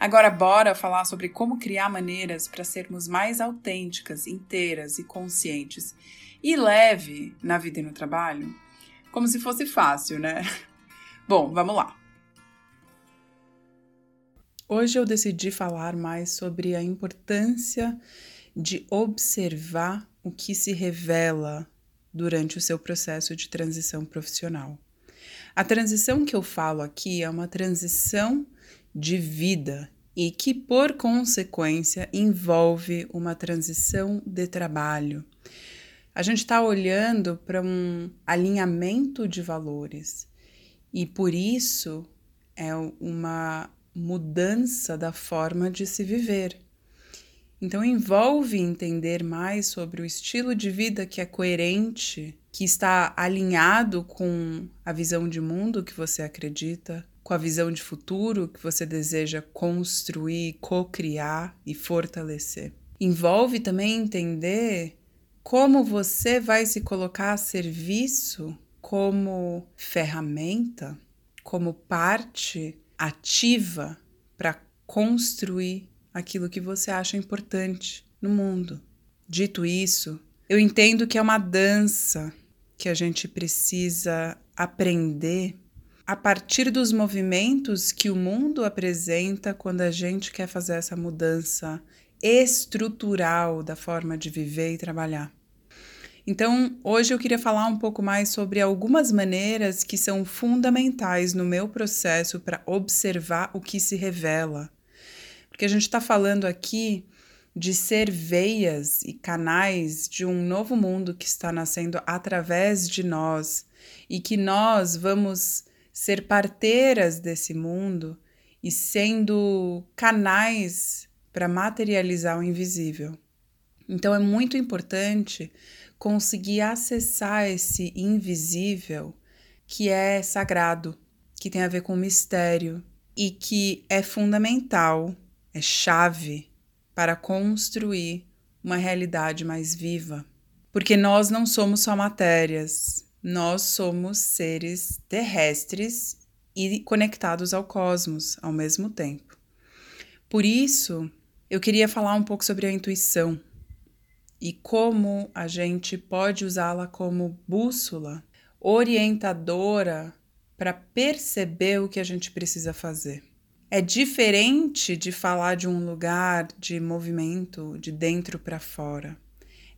Agora, bora falar sobre como criar maneiras para sermos mais autênticas, inteiras e conscientes e leve na vida e no trabalho? Como se fosse fácil, né? Bom, vamos lá. Hoje eu decidi falar mais sobre a importância de observar o que se revela durante o seu processo de transição profissional. A transição que eu falo aqui é uma transição de vida e que, por consequência, envolve uma transição de trabalho. A gente está olhando para um alinhamento de valores e, por isso, é uma mudança da forma de se viver. Então, envolve entender mais sobre o estilo de vida que é coerente, que está alinhado com a visão de mundo que você acredita, com a visão de futuro que você deseja construir, co-criar e fortalecer. Envolve também entender como você vai se colocar a serviço como ferramenta, como parte ativa para construir aquilo que você acha importante no mundo. Dito isso, eu entendo que é uma dança que a gente precisa aprender a partir dos movimentos que o mundo apresenta quando a gente quer fazer essa mudança estrutural da forma de viver e trabalhar. Então, hoje eu queria falar um pouco mais sobre algumas maneiras que são fundamentais no meu processo para observar o que se revela. Porque a gente está falando aqui de ser veias e canais de um novo mundo que está nascendo através de nós e que nós vamos ser parteiras desse mundo e sendo canais para materializar o invisível. Então é muito importante conseguir acessar esse invisível que é sagrado, que tem a ver com mistério e que é fundamental, é chave para construir uma realidade mais viva. Porque nós não somos só matérias, nós somos seres terrestres e conectados ao cosmos ao mesmo tempo. Por isso, eu queria falar um pouco sobre a intuição e como a gente pode usá-la como bússola orientadora para perceber o que a gente precisa fazer. É diferente de falar de um lugar de movimento de dentro para fora.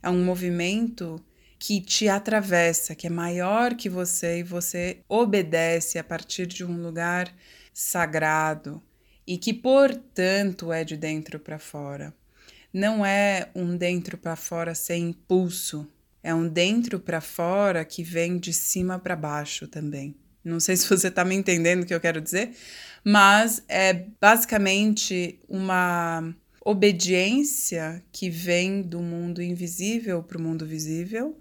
É um movimento que te atravessa, que é maior que você e você obedece a partir de um lugar sagrado e que, portanto, é de dentro para fora. Não é um dentro para fora sem impulso, é um dentro para fora que vem de cima para baixo também. Não sei se você está me entendendo o que eu quero dizer, mas é basicamente uma obediência que vem do mundo invisível para o mundo visível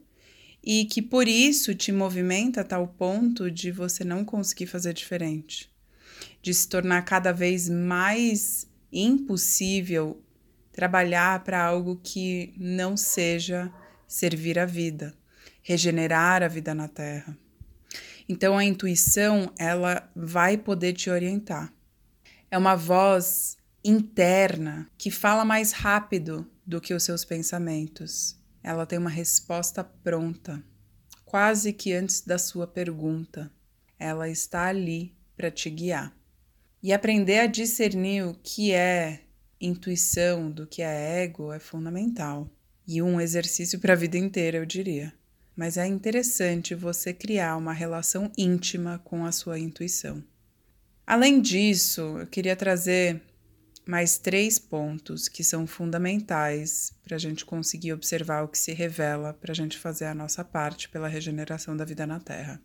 e que por isso te movimenta a tal ponto de você não conseguir fazer diferente, de se tornar cada vez mais impossível trabalhar para algo que não seja servir a vida, regenerar a vida na Terra. Então a intuição, ela vai poder te orientar. É uma voz interna que fala mais rápido do que os seus pensamentos ela tem uma resposta pronta, quase que antes da sua pergunta. Ela está ali para te guiar. E aprender a discernir o que é intuição do que é ego é fundamental. e um exercício para a vida inteira, eu diria. Mas é interessante você criar uma relação íntima com a sua intuição. Além disso, eu queria trazer mais três pontos que são fundamentais para a gente conseguir observar o que se revela, para a gente fazer a nossa parte pela regeneração da vida na Terra.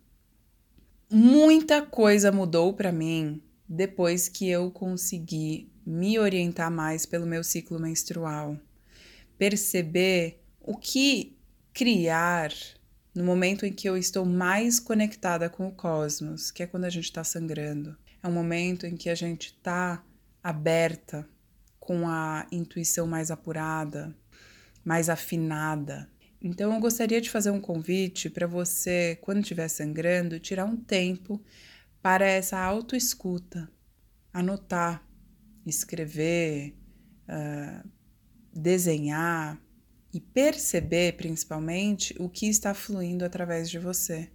Muita coisa mudou para mim depois que eu consegui me orientar mais pelo meu ciclo menstrual, perceber o que criar no momento em que eu estou mais conectada com o cosmos, que é quando a gente está sangrando. É um momento em que a gente está aberta, com a intuição mais apurada, mais afinada. Então, eu gostaria de fazer um convite para você, quando estiver sangrando, tirar um tempo para essa autoescuta, anotar, escrever, uh, desenhar e perceber, principalmente, o que está fluindo através de você.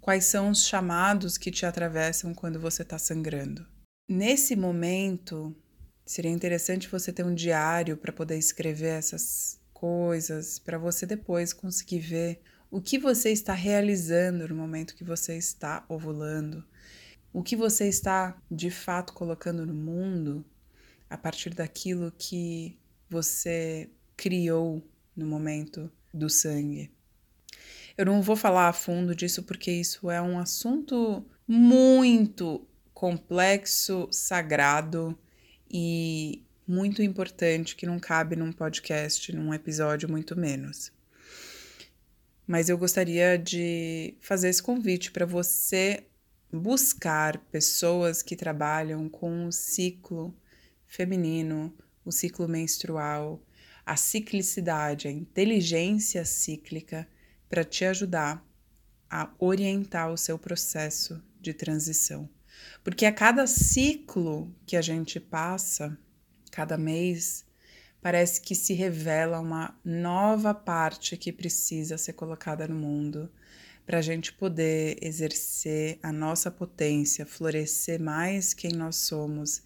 Quais são os chamados que te atravessam quando você está sangrando? Nesse momento, seria interessante você ter um diário para poder escrever essas coisas, para você depois conseguir ver o que você está realizando no momento que você está ovulando, o que você está de fato colocando no mundo a partir daquilo que você criou no momento do sangue. Eu não vou falar a fundo disso porque isso é um assunto muito complexo, sagrado e muito importante que não cabe num podcast, num episódio, muito menos. Mas eu gostaria de fazer esse convite para você buscar pessoas que trabalham com o ciclo feminino, o ciclo menstrual, a ciclicidade, a inteligência cíclica para te ajudar a orientar o seu processo de transição. Porque a cada ciclo que a gente passa, cada mês, parece que se revela uma nova parte que precisa ser colocada no mundo para a gente poder exercer a nossa potência, florescer mais quem nós somos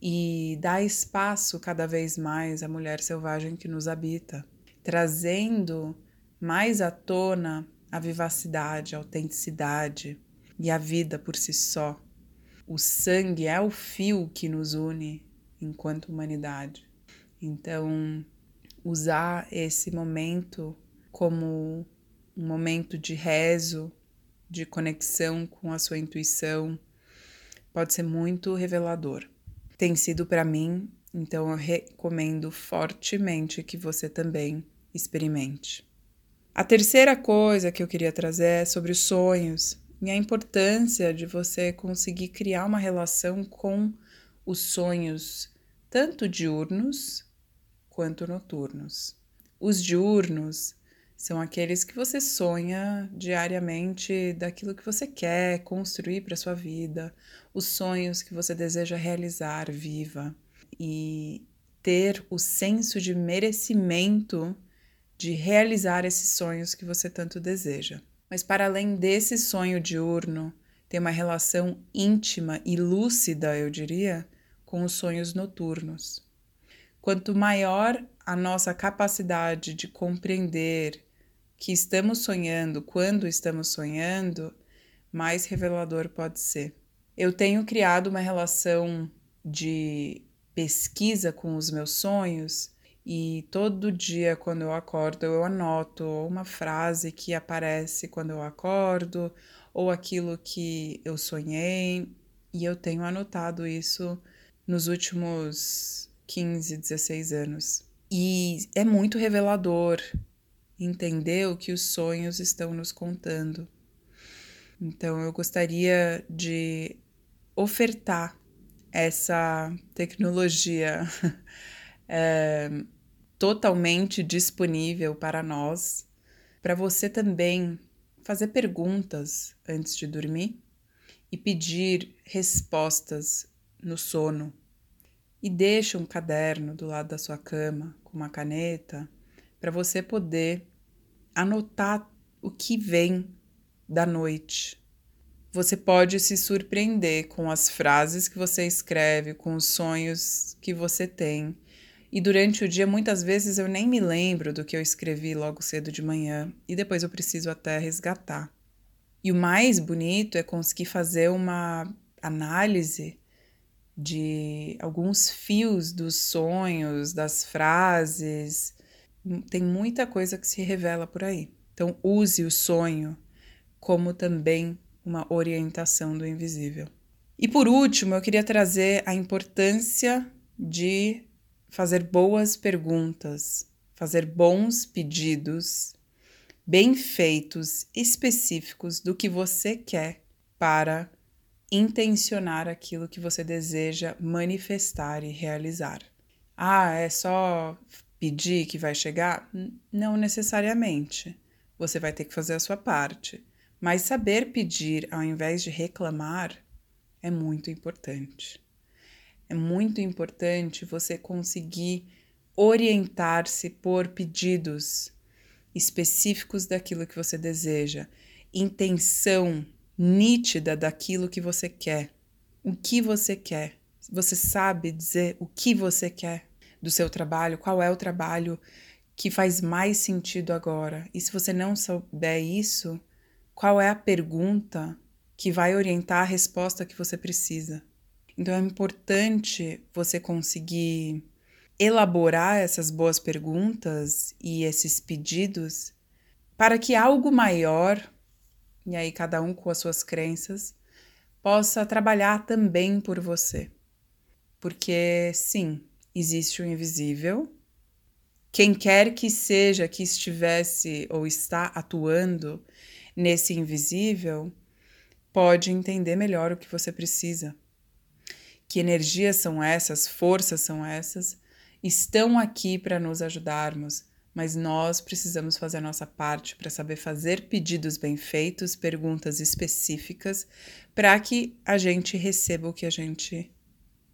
e dar espaço cada vez mais à mulher selvagem que nos habita, trazendo mais à tona a vivacidade, a autenticidade e a vida por si só o sangue é o fio que nos une enquanto humanidade. Então, usar esse momento como um momento de rezo, de conexão com a sua intuição, pode ser muito revelador. Tem sido para mim, então eu recomendo fortemente que você também experimente. A terceira coisa que eu queria trazer é sobre os sonhos e a importância de você conseguir criar uma relação com os sonhos, tanto diurnos quanto noturnos. Os diurnos são aqueles que você sonha diariamente daquilo que você quer construir para sua vida, os sonhos que você deseja realizar viva e ter o senso de merecimento de realizar esses sonhos que você tanto deseja. Mas para além desse sonho diurno, tem uma relação íntima e lúcida, eu diria, com os sonhos noturnos. Quanto maior a nossa capacidade de compreender que estamos sonhando quando estamos sonhando, mais revelador pode ser. Eu tenho criado uma relação de pesquisa com os meus sonhos e todo dia, quando eu acordo, eu anoto uma frase que aparece quando eu acordo, ou aquilo que eu sonhei, e eu tenho anotado isso nos últimos 15, 16 anos. E é muito revelador entender o que os sonhos estão nos contando. Então, eu gostaria de ofertar essa tecnologia. é, totalmente disponível para nós, para você também fazer perguntas antes de dormir e pedir respostas no sono. E deixa um caderno do lado da sua cama com uma caneta para você poder anotar o que vem da noite. Você pode se surpreender com as frases que você escreve, com os sonhos que você tem E durante o dia, muitas vezes eu nem me lembro do que eu escrevi logo cedo de manhã e depois eu preciso até resgatar. E o mais bonito é conseguir fazer uma análise de alguns fios dos sonhos, das frases. Tem muita coisa que se revela por aí. Então, use o sonho como também uma orientação do invisível. E por último, eu queria trazer a importância de fazer boas perguntas, fazer bons pedidos, bem feitos, específicos do que você quer para intencionar aquilo que você deseja manifestar e realizar. Ah, é só pedir que vai chegar? Não necessariamente. Você vai ter que fazer a sua parte. Mas saber pedir ao invés de reclamar é muito importante. É muito importante você conseguir orientar-se por pedidos específicos daquilo que você deseja, intenção nítida daquilo que você quer. O que você quer? Você sabe dizer o que você quer do seu trabalho? Qual é o trabalho que faz mais sentido agora? E se você não souber isso, qual é a pergunta que vai orientar a resposta que você precisa? Então é importante você conseguir elaborar essas boas perguntas e esses pedidos para que algo maior, e aí cada um com as suas crenças, possa trabalhar também por você. Porque sim, existe o invisível. Quem quer que seja que estivesse ou está atuando nesse invisível pode entender melhor o que você precisa que energias são essas, forças são essas, estão aqui para nos ajudarmos, mas nós precisamos fazer a nossa parte para saber fazer pedidos bem feitos, perguntas específicas, para que a gente receba o que a gente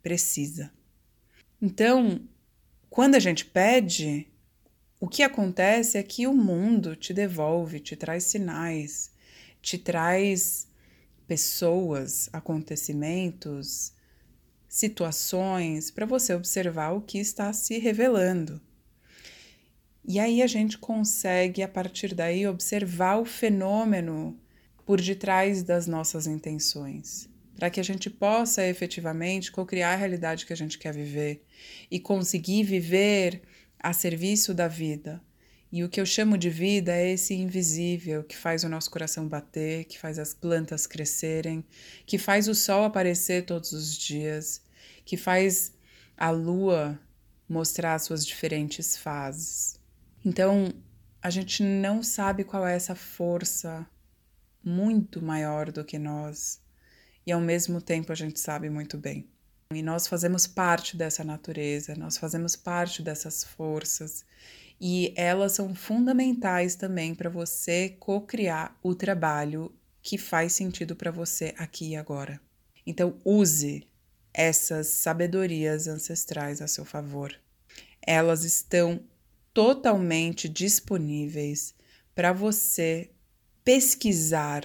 precisa. Então, quando a gente pede, o que acontece é que o mundo te devolve, te traz sinais, te traz pessoas, acontecimentos, situações para você observar o que está se revelando. E aí a gente consegue, a partir daí, observar o fenômeno por detrás das nossas intenções, para que a gente possa efetivamente co-criar a realidade que a gente quer viver e conseguir viver a serviço da vida. E o que eu chamo de vida é esse invisível que faz o nosso coração bater, que faz as plantas crescerem, que faz o sol aparecer todos os dias, que faz a lua mostrar suas diferentes fases. Então, a gente não sabe qual é essa força muito maior do que nós, e ao mesmo tempo a gente sabe muito bem. E nós fazemos parte dessa natureza, nós fazemos parte dessas forças, e elas são fundamentais também para você co-criar o trabalho que faz sentido para você aqui e agora. Então, use essas sabedorias ancestrais a seu favor. Elas estão totalmente disponíveis para você pesquisar,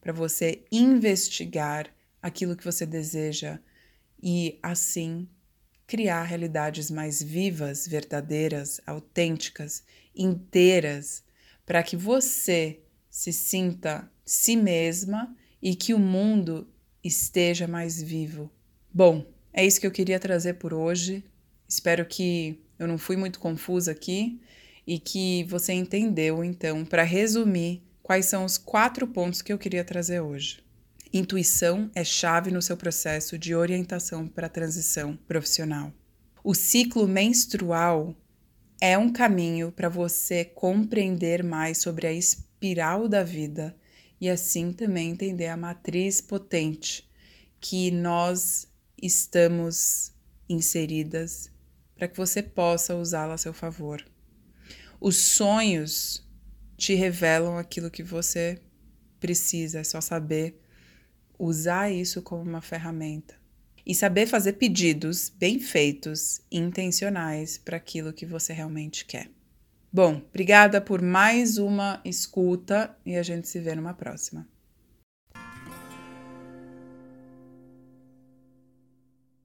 para você investigar aquilo que você deseja e assim criar realidades mais vivas, verdadeiras, autênticas, inteiras, para que você se sinta si mesma e que o mundo esteja mais vivo, Bom, é isso que eu queria trazer por hoje. Espero que eu não fui muito confusa aqui e que você entendeu, então, para resumir, quais são os quatro pontos que eu queria trazer hoje. Intuição é chave no seu processo de orientação para a transição profissional. O ciclo menstrual é um caminho para você compreender mais sobre a espiral da vida e assim também entender a matriz potente que nós estamos inseridas para que você possa usá-la a seu favor. Os sonhos te revelam aquilo que você precisa, é só saber usar isso como uma ferramenta e saber fazer pedidos bem feitos intencionais para aquilo que você realmente quer. Bom, obrigada por mais uma escuta e a gente se vê numa próxima.